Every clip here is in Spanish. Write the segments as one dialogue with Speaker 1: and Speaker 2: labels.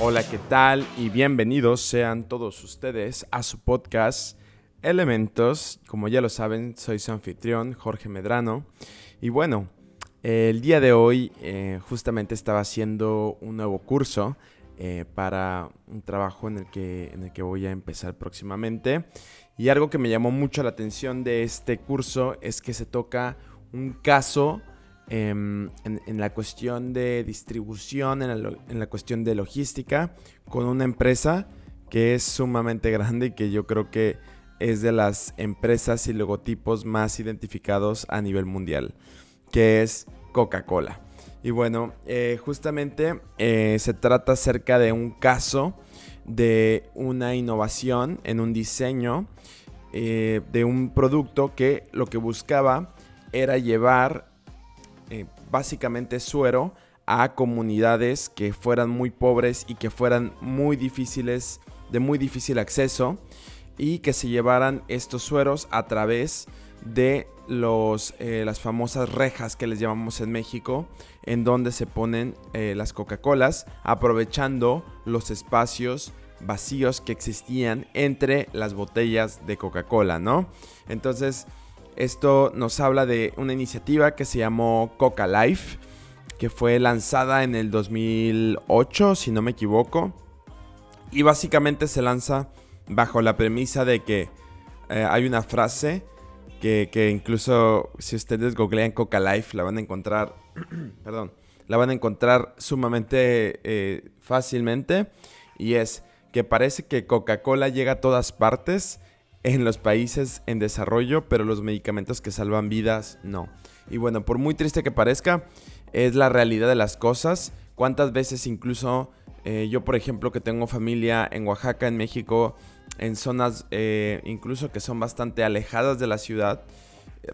Speaker 1: Hola, ¿qué tal? Y bienvenidos sean todos ustedes a su podcast Elementos. Como ya lo saben, soy su anfitrión, Jorge Medrano. Y bueno, el día de hoy eh, justamente estaba haciendo un nuevo curso eh, para un trabajo en el, que, en el que voy a empezar próximamente. Y algo que me llamó mucho la atención de este curso es que se toca un caso em, en, la cuestión de distribución, en la, cuestión de logística, con una empresa que es sumamente grande y que yo creo que es de las empresas y logotipos más identificados a nivel mundial, que es Coca-Cola. Y bueno, eh, justamente eh, se trata acerca de un caso de una innovación en un diseño eh, de un producto que lo que buscaba era llevar básicamente suero a comunidades que fueran muy pobres y que fueran muy difíciles, de muy difícil acceso y que se llevaran estos sueros a través de los, eh, las famosas rejas que les llamamos en México, en donde se ponen eh, las Coca-Colas, aprovechando los espacios vacíos que existían entre las botellas de Coca-Cola, ¿no? Entonces, esto nos habla de una iniciativa que se llamó Coca Life, que fue lanzada en el 2008, si no me equivoco, y básicamente se lanza bajo la premisa de que eh, hay una frase que, incluso si ustedes googlean Coca Life la van a encontrar, perdón, la van a encontrar sumamente eh, fácilmente. Y es que parece que Coca-Cola llega a todas partes en los países en desarrollo, pero los medicamentos que salvan vidas no. Y bueno, por muy triste que parezca, es la realidad de las cosas. ¿Cuántas veces incluso eh, yo, por ejemplo, que tengo familia en Oaxaca, en México, en zonas eh, incluso que son bastante alejadas de la ciudad.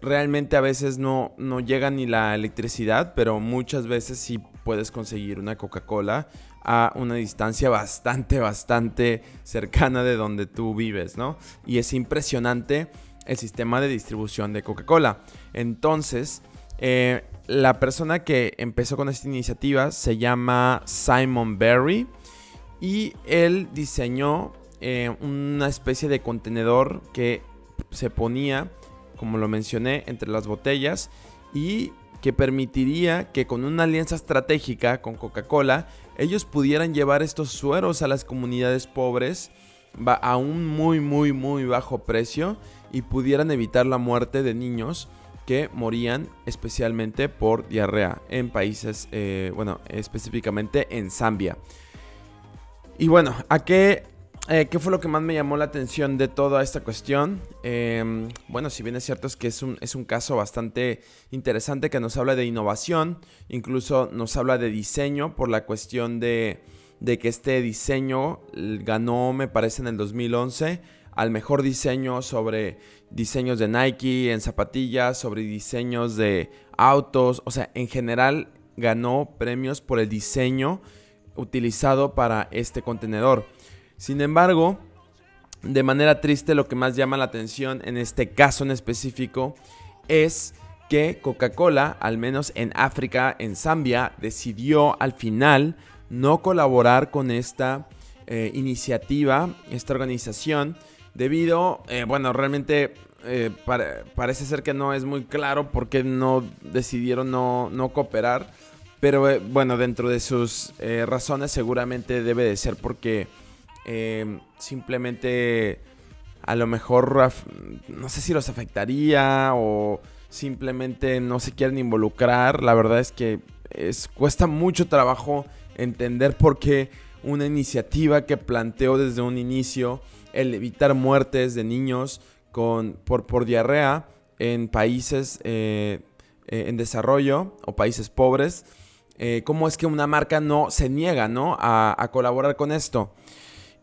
Speaker 1: Realmente a veces no, no llega ni la electricidad, pero muchas veces sí puedes conseguir una Coca-Cola a una distancia bastante, bastante cercana de donde tú vives, ¿no? Y es impresionante el sistema de distribución de Coca-Cola. Entonces, eh, la persona que empezó con esta iniciativa se llama Simon Berry y él diseñó eh, una especie de contenedor que se ponía, como lo mencioné, entre las botellas y que permitiría que con una alianza estratégica con Coca-Cola ellos pudieran llevar estos sueros a las comunidades pobres a un muy muy muy bajo precio y pudieran evitar la muerte de niños que morían especialmente por diarrea en países, eh, bueno, específicamente en Zambia. Y bueno, ¿a qué eh, ¿Qué fue lo que más me llamó la atención de toda esta cuestión? Em, bueno, si bien es cierto es que es un, es un caso bastante interesante que nos habla de innovación, incluso nos habla de diseño por la cuestión de, de que este diseño ganó, me parece, en el 2011 al mejor diseño sobre diseños de Nike en zapatillas, sobre diseños de autos, o sea, en general ganó premios por el diseño utilizado para este contenedor. Sin embargo, de manera triste lo que más llama la atención en este caso en específico es que Coca-Cola, al menos en África, en Zambia, decidió al final no colaborar con esta eh, iniciativa, esta organización, debido, eh, bueno, realmente eh, parece ser que no es muy claro por qué no decidieron no, no cooperar, pero bueno, dentro de sus razones seguramente debe de ser porque Em, simplemente a lo mejor no sé si los afectaría o simplemente no se quieren involucrar. La verdad es que es, cuesta mucho trabajo entender por qué una iniciativa que planteó desde un inicio el evitar muertes de niños con, por, por diarrea en países eh, en desarrollo o países pobres, eh, cómo es que una marca no se niega ¿no? A colaborar con esto.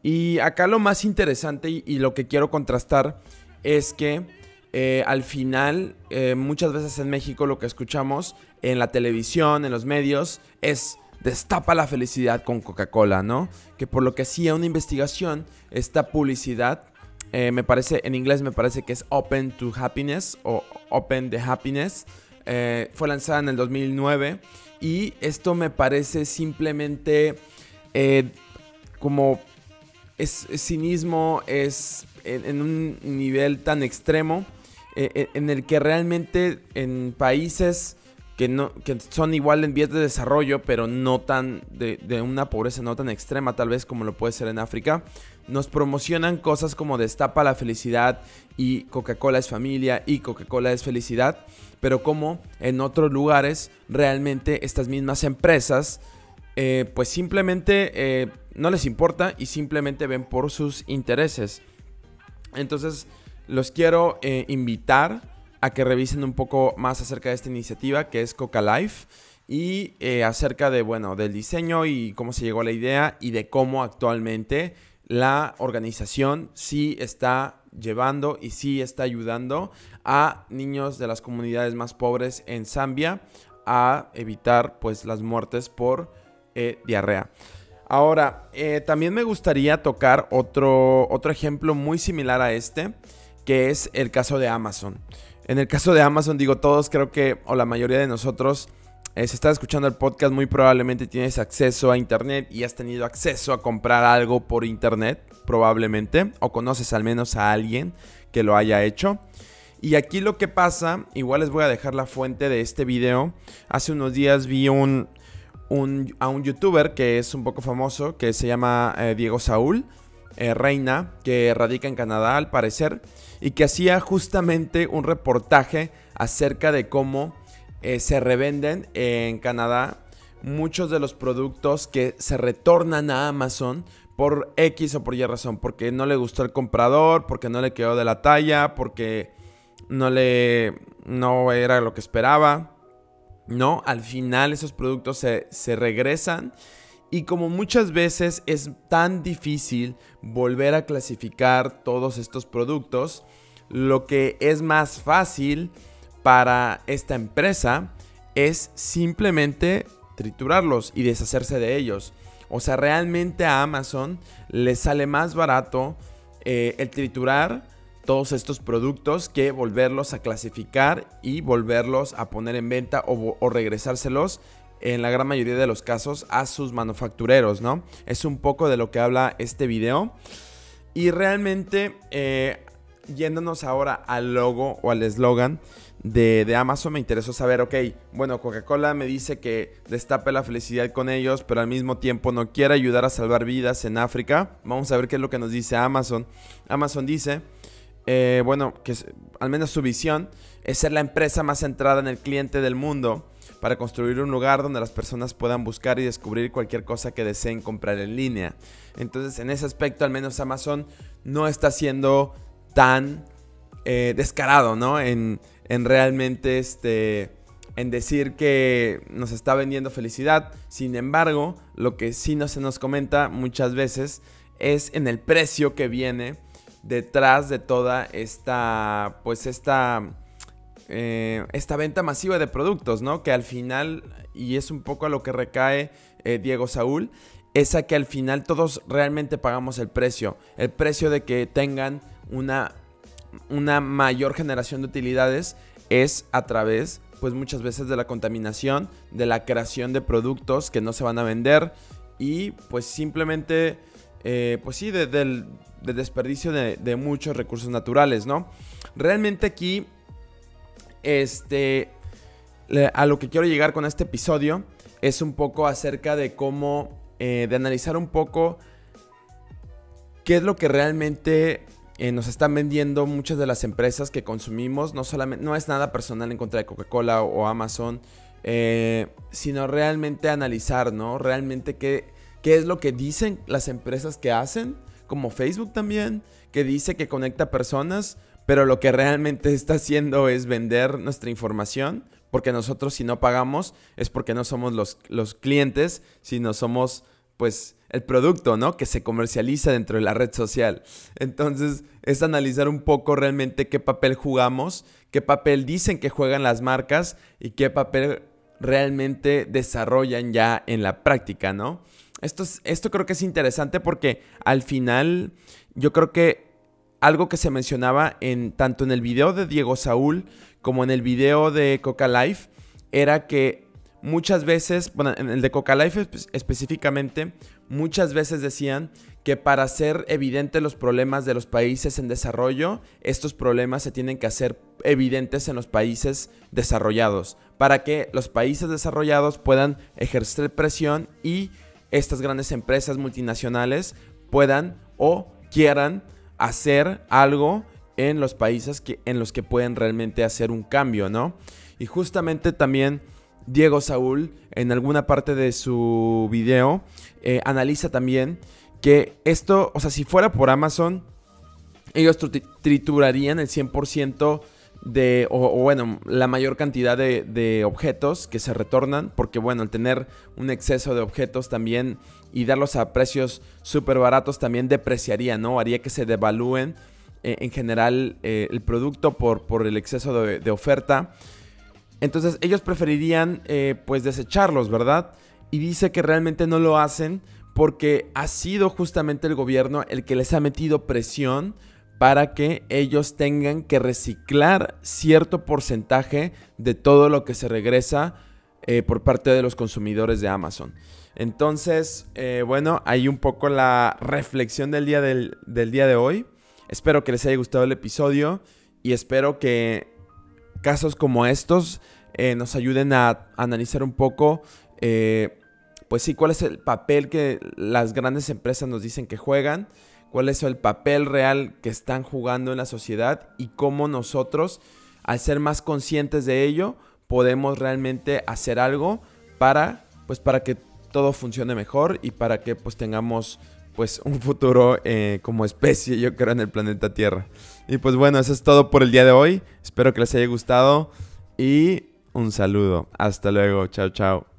Speaker 1: Y acá lo más interesante y, lo que quiero contrastar es que eh, al final, eh, muchas veces en México lo que escuchamos en la televisión, en los medios, es destapa la felicidad con Coca-Cola, ¿no? Que por lo que hacía una investigación, esta publicidad, eh, me parece, en inglés me parece que es Open to Happiness o Open the Happiness, fue lanzada en el 2009 y esto me parece simplemente como es, cinismo, es en, un nivel tan extremo eh, eh, en el que realmente en países que, no, que son igual en vías de desarrollo, pero no tan de, de, una pobreza no tan extrema tal vez como lo puede ser en África, nos promocionan cosas como Destapa la felicidad y Coca-Cola es familia y Coca-Cola es felicidad, pero como en otros lugares realmente estas mismas empresas eh, pues simplemente no les importa y simplemente ven por sus intereses. Entonces los quiero eh, invitar a que revisen un poco más acerca de esta iniciativa que es Coca Life y acerca de bueno del diseño y cómo se llegó a la idea y de cómo actualmente la organización sí está llevando y sí está ayudando a niños de las comunidades más pobres en Zambia a evitar pues las muertes por eh, diarrea. Ahora, eh, también me gustaría tocar otro, otro ejemplo muy similar a este, que es el caso de Amazon. En el caso de Amazon, digo, todos creo que, o la mayoría de nosotros, eh, si estás escuchando el podcast, muy probablemente tienes acceso a Internet y has tenido acceso a comprar algo por Internet, probablemente, o conoces al menos a alguien que lo haya hecho. Y aquí lo que pasa, igual les voy a dejar la fuente de este video. Hace unos días vi un, a un youtuber que es un poco famoso, que se llama eh, Diego Saúl, eh, Reina, que radica en Canadá al parecer, y que hacía justamente un reportaje acerca de cómo eh, se revenden en Canadá muchos de los productos que se retornan a Amazon por X o por Y razón, porque no le gustó el comprador, porque no le quedó de la talla, porque no le no era lo que esperaba. No, al final esos productos se, se regresan y como muchas veces es tan difícil volver a clasificar todos estos productos, lo que es más fácil para esta empresa es simplemente triturarlos y deshacerse de ellos. O sea, realmente a Amazon le sale más barato eh, el triturar todos estos productos que volverlos a clasificar y volverlos a poner en venta o, regresárselos en la gran mayoría de los casos a sus manufactureros, ¿no? Es un poco de lo que habla este video. Y realmente, eh, yéndonos ahora al logo o al eslogan, de, Amazon me interesó saber, ok, bueno, Coca-Cola me dice que destape la felicidad con ellos, pero al mismo tiempo no quiere ayudar a salvar vidas en África. Vamos a ver qué es lo que nos dice Amazon. Amazon dice, eh, bueno, que al menos su visión es ser la empresa más centrada en el cliente del mundo para construir un lugar donde las personas puedan buscar y descubrir cualquier cosa que deseen comprar en línea. Entonces, en ese aspecto, al menos Amazon no está siendo tan eh, descarado, ¿no? En, en realmente este, en decir que nos está vendiendo felicidad. Sin embargo, lo que sí no se nos comenta muchas veces es en el precio que viene detrás de toda esta, pues esta, eh, esta venta masiva de productos, ¿no? Que al final, y es un poco a lo que recae eh, Diego Saúl, es a que al final todos realmente pagamos el precio. El precio de que tengan una una mayor generación de utilidades es a través, pues muchas veces de la contaminación, de la creación de productos que no se van a vender y pues simplemente, eh, pues sí, del desperdicio de, muchos recursos naturales, ¿no? Realmente aquí, este, a lo que quiero llegar con este episodio es un poco acerca de cómo, eh, de analizar un poco qué es lo que realmente eh, nos están vendiendo muchas de las empresas que consumimos. No, solamente, no es nada personal en contra de Coca-Cola o, Amazon, sino realmente analizar, ¿no? Realmente qué, qué es lo que dicen las empresas que hacen, como Facebook también, que dice que conecta personas, pero lo que realmente está haciendo es vender nuestra información, porque nosotros si no pagamos es porque no somos los, los clientes, sino somos pues el producto, ¿no? Que se comercializa dentro de la red social. Entonces, es analizar un poco realmente qué papel jugamos, qué papel dicen que juegan las marcas y qué papel realmente desarrollan ya en la práctica, ¿no? Esto, esto creo que es interesante porque al final yo creo que algo que se mencionaba en tanto en el video de Diego Saúl como en el video de Coca Life era que muchas veces, bueno, en el de Coca Life específicamente, muchas veces decían que para hacer evidentes los problemas de los países en desarrollo, estos problemas se tienen que hacer evidentes en los países desarrollados, para que los países desarrollados puedan ejercer presión y estas grandes empresas multinacionales puedan o quieran hacer algo en los países que, en los que pueden realmente hacer un cambio, ¿no? Y justamente también Diego Saúl, en alguna parte de su video, eh, analiza también que esto, o sea, si fuera por Amazon, ellos triturarían el 100% de, o, bueno, la mayor cantidad de, de, objetos que se retornan, porque bueno, el tener un exceso de objetos también y darlos a precios súper baratos también depreciaría, ¿no? Haría que se devalúen eh, en general eh, el producto por, por el exceso de, oferta. Entonces ellos preferirían eh, pues desecharlos, ¿verdad? Y dice que realmente no lo hacen porque ha sido justamente el gobierno el que les ha metido presión para que ellos tengan que reciclar cierto porcentaje de todo lo que se regresa por parte de los consumidores de Amazon. Entonces, bueno, hay un poco la reflexión del día, del día de hoy. Espero que les haya gustado el episodio y espero que casos como estos eh, nos ayuden a analizar un poco, eh, pues sí, cuál es el papel que las grandes empresas nos dicen que juegan, cuál es el papel real que están jugando en la sociedad y cómo nosotros, al ser más conscientes de ello, podemos realmente hacer algo para, pues para que todo funcione mejor y para que pues tengamos pues un futuro eh, como especie, yo creo, en el planeta Tierra. Y pues bueno, eso es todo por el día de hoy. Espero que les haya gustado y un saludo. Hasta luego. Chao, chao.